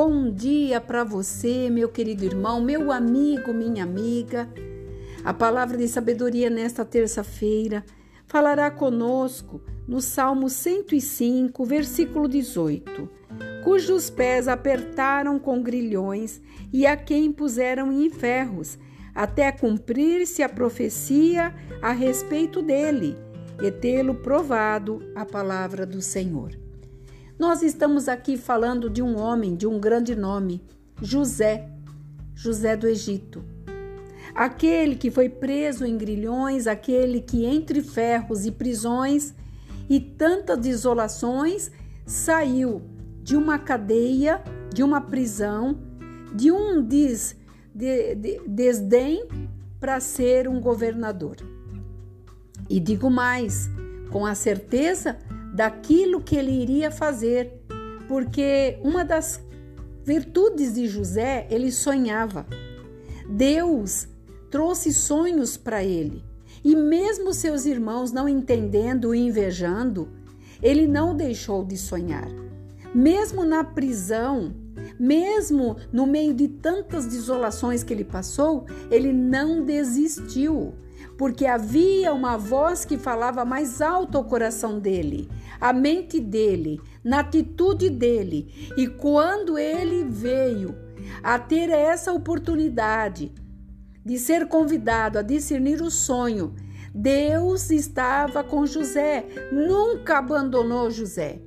Bom dia para você, meu querido irmão, meu amigo, minha amiga. A palavra de sabedoria nesta terça-feira falará conosco no Salmo 105, versículo 18. Cujos pés apertaram com grilhões e a quem puseram em ferros, até cumprir-se a profecia a respeito dele e tê-lo provado a palavra do Senhor. Nós estamos aqui falando de um homem de um grande nome, José, José do Egito. Aquele que foi preso em grilhões, aquele que entre ferros e prisões e tantas desolações saiu de uma cadeia, de uma prisão, de um des, de, de, desdém para ser um governador. E digo mais, com a certeza daquilo que ele iria fazer, porque uma das virtudes de José, ele sonhava. Deus trouxe sonhos para ele. E mesmo seus irmãos não entendendo e invejando, ele não deixou de sonhar. Mesmo na prisão, mesmo no meio de tantas desolações que ele passou, ele não desistiu porque havia uma voz que falava mais alto ao coração dele, à mente dele, na atitude dele. E quando ele veio a ter essa oportunidade de ser convidado a discernir o sonho, Deus estava com José, nunca abandonou José.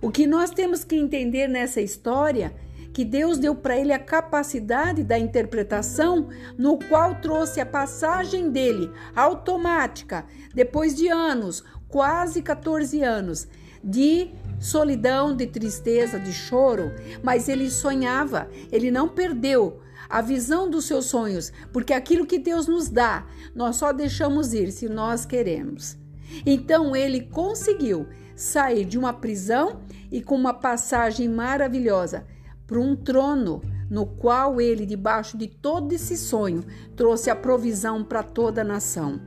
O que nós temos que entender nessa história que Deus deu para ele a capacidade da interpretação, no qual trouxe a passagem dele automática, depois de anos, quase 14 anos, de solidão, de tristeza, de choro, mas ele sonhava, ele não perdeu a visão dos seus sonhos, porque aquilo que Deus nos dá, nós só deixamos ir se nós queremos. Então ele conseguiu sair de uma prisão e com uma passagem maravilhosa para um trono no qual ele, debaixo de todo esse sonho, trouxe a provisão para toda a nação.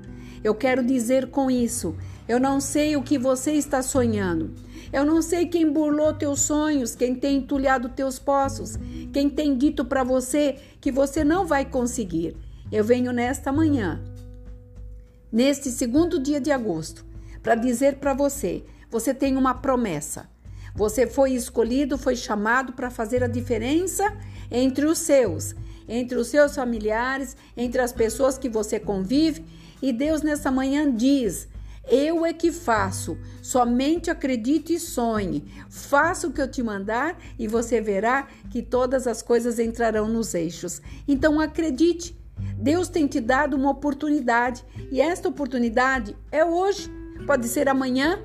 Eu quero dizer com isso, eu não sei o que você está sonhando. Eu não sei quem burlou teus sonhos, quem tem entulhado teus poços, quem tem dito para você que você não vai conseguir. Eu venho nesta manhã, neste segundo dia de agosto, para dizer para você: você tem uma promessa. Você foi escolhido, foi chamado para fazer a diferença entre os seus, entre os seus familiares, entre as pessoas que você convive. E Deus nessa manhã diz: eu é que faço. Somente acredite e sonhe. Faça o que eu te mandar e você verá que todas as coisas entrarão nos eixos. Então acredite. Deus tem te dado uma oportunidade e esta oportunidade é hoje. Pode ser amanhã,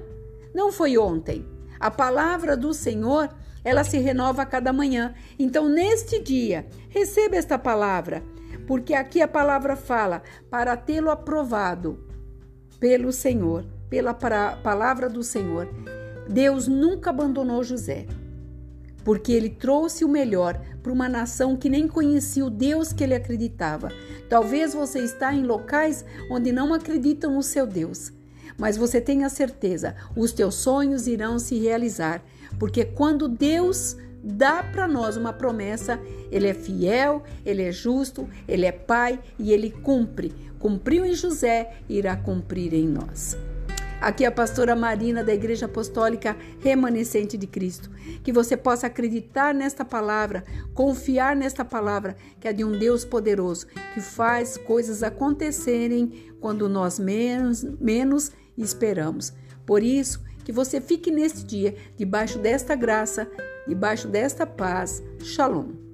não foi ontem. A palavra do Senhor, ela se renova a cada manhã. Então, neste dia, receba esta palavra, porque aqui a palavra fala para tê-lo aprovado pelo Senhor, pela palavra do Senhor. Deus nunca abandonou José, porque ele trouxe o melhor para uma nação que nem conhecia o Deus que ele acreditava. Talvez você está em locais onde não acreditam no seu Deus. Mas você tenha certeza, os teus sonhos irão se realizar, porque quando Deus dá para nós uma promessa, ele é fiel, ele é justo, ele é pai e ele cumpre. Cumpriu em José, irá cumprir em nós. Aqui é a pastora Marina da Igreja Apostólica Remanescente de Cristo. Que você possa acreditar nesta palavra, confiar nesta palavra, que é de um Deus poderoso, que faz coisas acontecerem quando nós menos, menos esperamos. Por isso, que você fique neste dia debaixo desta graça, debaixo desta paz. Shalom.